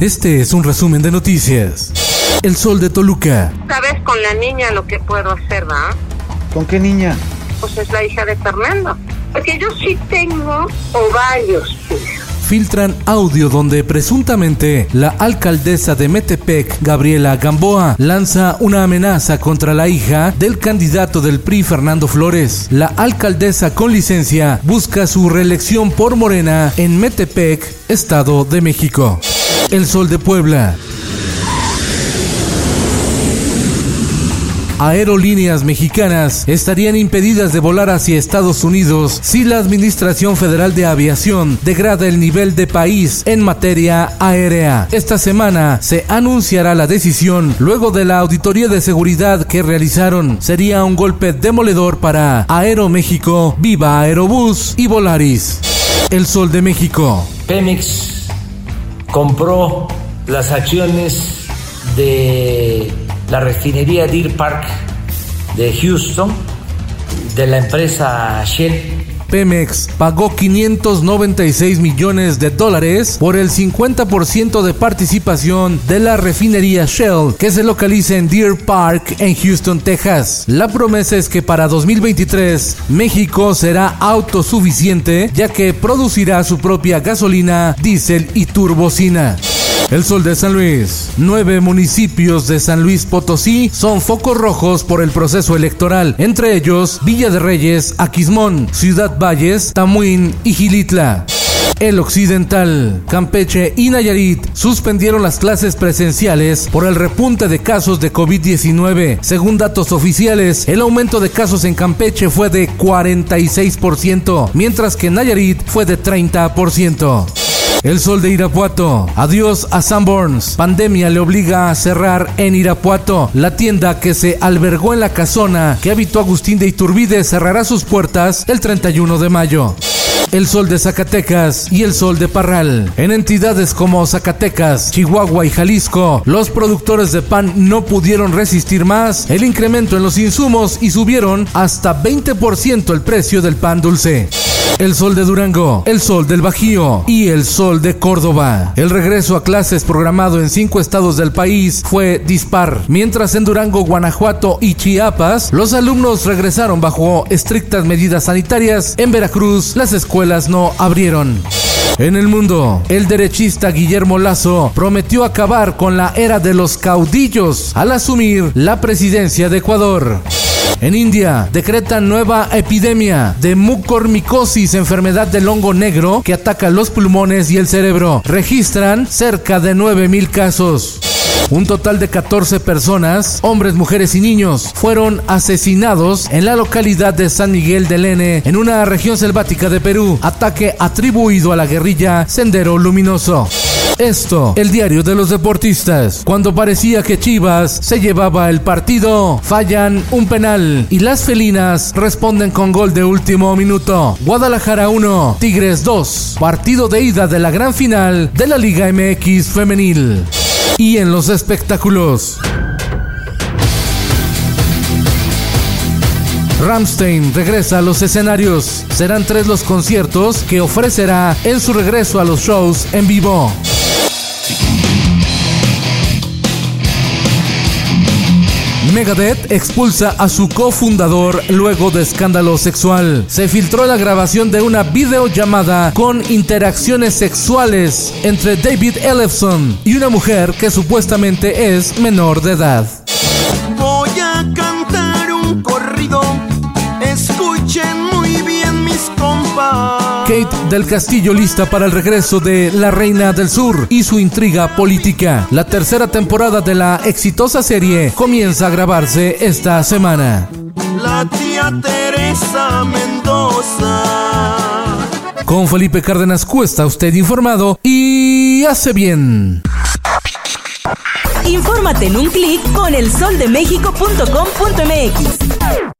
Este es un resumen de noticias. El Sol de Toluca. ¿Sabes con la niña lo que puedo hacer, va? ¿Con qué niña? Pues es la hija de Fernando. Porque yo sí tengo ovarios, filtran audio donde presuntamente la alcaldesa de Metepec, Gabriela Gamboa, lanza una amenaza contra la hija del candidato del PRI, Fernando Flores. La alcaldesa con licencia busca su reelección por Morena en Metepec, Estado de México. El Sol de Puebla. aerolíneas mexicanas estarían impedidas de volar hacia Estados Unidos si la Administración Federal de Aviación degrada el nivel de país en materia aérea. Esta semana se anunciará la decisión luego de la auditoría de seguridad que realizaron. Sería un golpe demoledor para Aeroméxico, Viva Aerobús y Volaris. El Sol de México. Pemex compró las acciones de la refinería Deer Park de Houston de la empresa Shell. Pemex pagó 596 millones de dólares por el 50% de participación de la refinería Shell que se localiza en Deer Park en Houston, Texas. La promesa es que para 2023 México será autosuficiente ya que producirá su propia gasolina, diésel y turbocina. El Sol de San Luis. Nueve municipios de San Luis Potosí son focos rojos por el proceso electoral, entre ellos Villa de Reyes, Aquismón, Ciudad Valles, Tamuín y Gilitla. El Occidental, Campeche y Nayarit suspendieron las clases presenciales por el repunte de casos de COVID-19. Según datos oficiales, el aumento de casos en Campeche fue de 46%, mientras que en Nayarit fue de 30%. El sol de Irapuato. Adiós a Sanborns. Pandemia le obliga a cerrar en Irapuato. La tienda que se albergó en la casona que habitó Agustín de Iturbide cerrará sus puertas el 31 de mayo el sol de Zacatecas y el sol de Parral. En entidades como Zacatecas, Chihuahua y Jalisco, los productores de pan no pudieron resistir más el incremento en los insumos y subieron hasta 20% el precio del pan dulce el sol de Durango, el sol del Bajío y el sol de Córdoba. El regreso a clases programado en cinco estados del país fue dispar, mientras en Durango, Guanajuato y Chiapas los alumnos regresaron bajo estrictas medidas sanitarias. En Veracruz las escuelas no abrieron. En el mundo, el derechista Guillermo Lazo prometió acabar con la era de los caudillos al asumir la presidencia de Ecuador. En India decretan nueva epidemia de mucormicosis, enfermedad del hongo negro que ataca los pulmones y el cerebro. Registran cerca de 9.000 casos. Un total de 14 personas, hombres, mujeres y niños, fueron asesinados en la localidad de San Miguel del N, en una región selvática de Perú. Ataque atribuido a la guerrilla Sendero Luminoso. Esto, el diario de los deportistas. Cuando parecía que Chivas se llevaba el partido, fallan un penal y las felinas responden con gol de último minuto. Guadalajara 1, Tigres 2. Partido de ida de la gran final de la Liga MX femenil. Y en los espectáculos. Ramstein regresa a los escenarios. Serán tres los conciertos que ofrecerá en su regreso a los shows en vivo. Megadeth expulsa a su cofundador luego de escándalo sexual. Se filtró la grabación de una videollamada con interacciones sexuales entre David Ellefson y una mujer que supuestamente es menor de edad. Kate del Castillo lista para el regreso de La Reina del Sur y su intriga política. La tercera temporada de la exitosa serie comienza a grabarse esta semana. La tía Teresa Mendoza. Con Felipe Cárdenas Cuesta, usted informado y hace bien. Infórmate en un clic con elsoldemexico.com.mx.